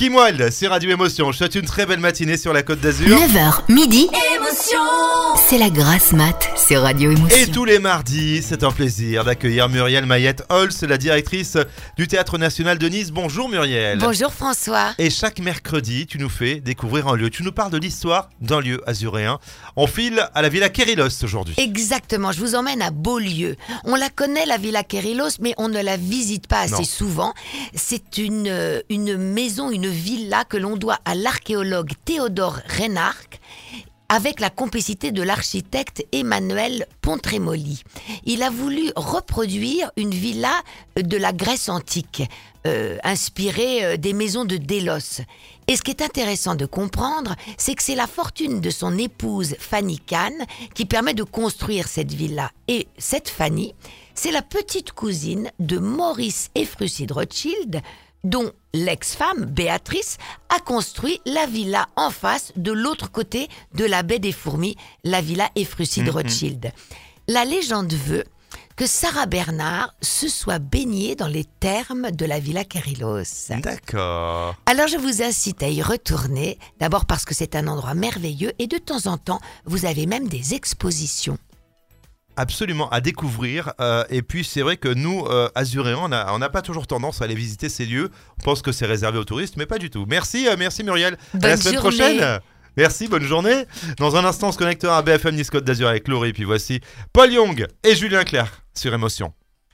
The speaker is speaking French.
Kim Wilde, c'est Radio Émotion. Je souhaite une très belle matinée sur la Côte d'Azur. 9h, midi. C'est la grasse mat, c'est Radio Émotion. Et tous les mardis, c'est un plaisir d'accueillir Muriel Mayette Holz, la directrice du Théâtre National de Nice. Bonjour Muriel. Bonjour François. Et chaque mercredi, tu nous fais découvrir un lieu. Tu nous parles de l'histoire d'un lieu azuréen. On file à la Villa Kérilos aujourd'hui. Exactement, je vous emmène à Beaulieu. On la connaît, la Villa Kérilos, mais on ne la visite pas assez Non. souvent. C'est une, euh, une maison, une villa que l'on doit à l'archéologue Théodore Reynarc avec la complicité de l'architecte Emmanuel Pontremoli. Il a voulu reproduire une villa de la Grèce antique, euh, inspirée euh, des maisons de Délos. Et ce qui est intéressant de comprendre, c'est que c'est la fortune de son épouse Fanny Kahn qui permet de construire cette villa. Et cette Fanny, c'est la petite cousine de Maurice Efrucide Rothschild, dont l'ex-femme, Béatrice, a construit la villa en face de l'autre côté de la baie des Fourmis, la villa Efrucide Rothschild. La légende veut que Sarah Bernard se soit baignée dans les thermes de la villa Kérilos. D'accord. Alors je vous incite à y retourner, d'abord parce que c'est un endroit merveilleux et de temps en temps, vous avez même des expositions. Absolument, à découvrir. Euh, et puis c'est vrai que nous, euh, Azuréens, on n'a pas toujours tendance à aller visiter ces lieux. On pense que c'est réservé aux touristes, mais pas du tout. Merci, euh, merci Muriel. à la semaine journée. prochaine. Merci, bonne journée. Dans un instant, on se connectera à BFM Nice Côte d'Azur avec Laurie. Puis voici Paul Young et Julien Clerc sur Émotion.